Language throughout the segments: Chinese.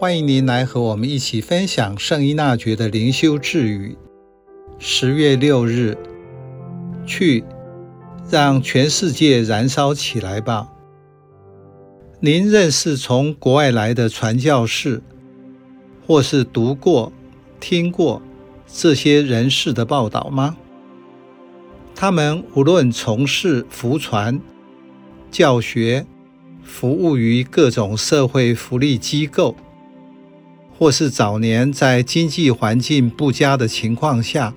欢迎您来和我们一起分享圣依纳爵的灵修智语。十月六日，去，让全世界燃烧起来吧！您认识从国外来的传教士，或是读过、听过这些人士的报道吗？他们无论从事福传、教学、服务于各种社会福利机构，或是早年在经济环境不佳的情况下，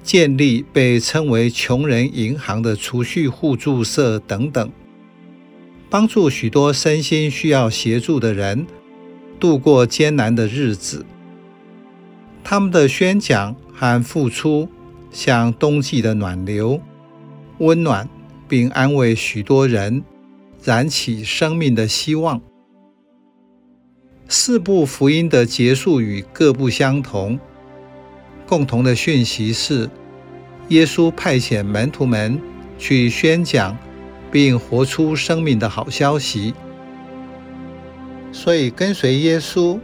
建立被称为“穷人银行”的储蓄互助社等等，帮助许多身心需要协助的人度过艰难的日子。他们的宣讲和付出，像冬季的暖流，温暖并安慰许多人，燃起生命的希望。四部福音的结束语各不相同，共同的讯息是：耶稣派遣门徒们去宣讲并活出生命的好消息。所以，跟随耶稣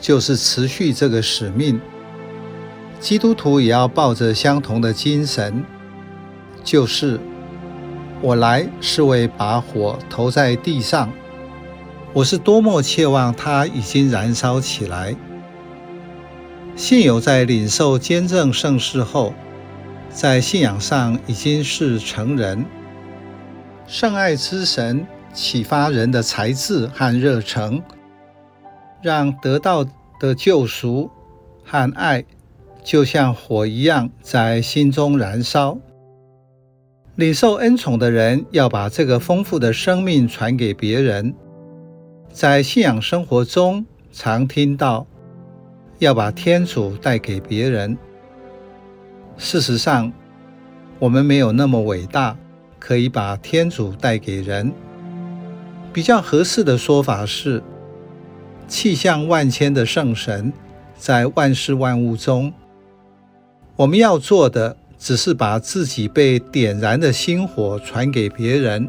就是持续这个使命。基督徒也要抱着相同的精神，就是我来是为把火投在地上。我是多么切望它已经燃烧起来。信友在领受坚振圣事后，在信仰上已经是成人。圣爱之神启发人的才智和热诚，让得到的救赎和爱就像火一样在心中燃烧。领受恩宠的人要把这个丰富的生命传给别人。在信仰生活中，常听到要把天主带给别人。事实上，我们没有那么伟大，可以把天主带给人。比较合适的说法是，气象万千的圣神在万事万物中，我们要做的只是把自己被点燃的心火传给别人，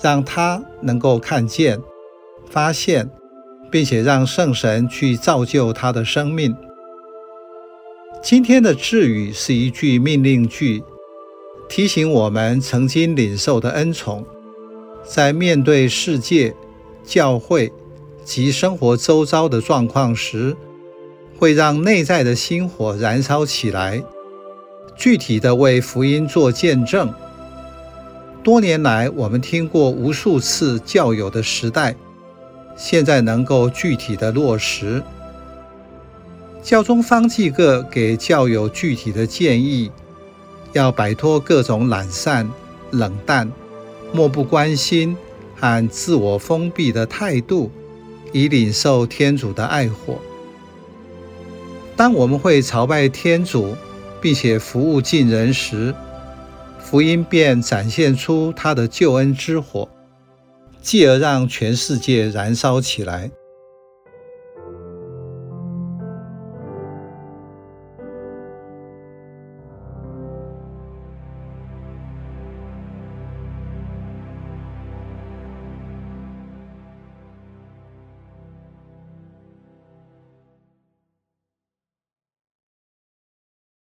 让他能够看见。发现，并且让圣神去造就他的生命。今天的智语是一句命令句，提醒我们曾经领受的恩宠，在面对世界、教会及生活周遭的状况时，会让内在的心火燃烧起来，具体的为福音做见证。多年来，我们听过无数次教友的时代。现在能够具体的落实，教宗方济各给教友具体的建议：要摆脱各种懒散、冷淡、漠不关心和自我封闭的态度，以领受天主的爱火。当我们会朝拜天主，并且服务近人时，福音便展现出他的救恩之火。继而让全世界燃烧起来。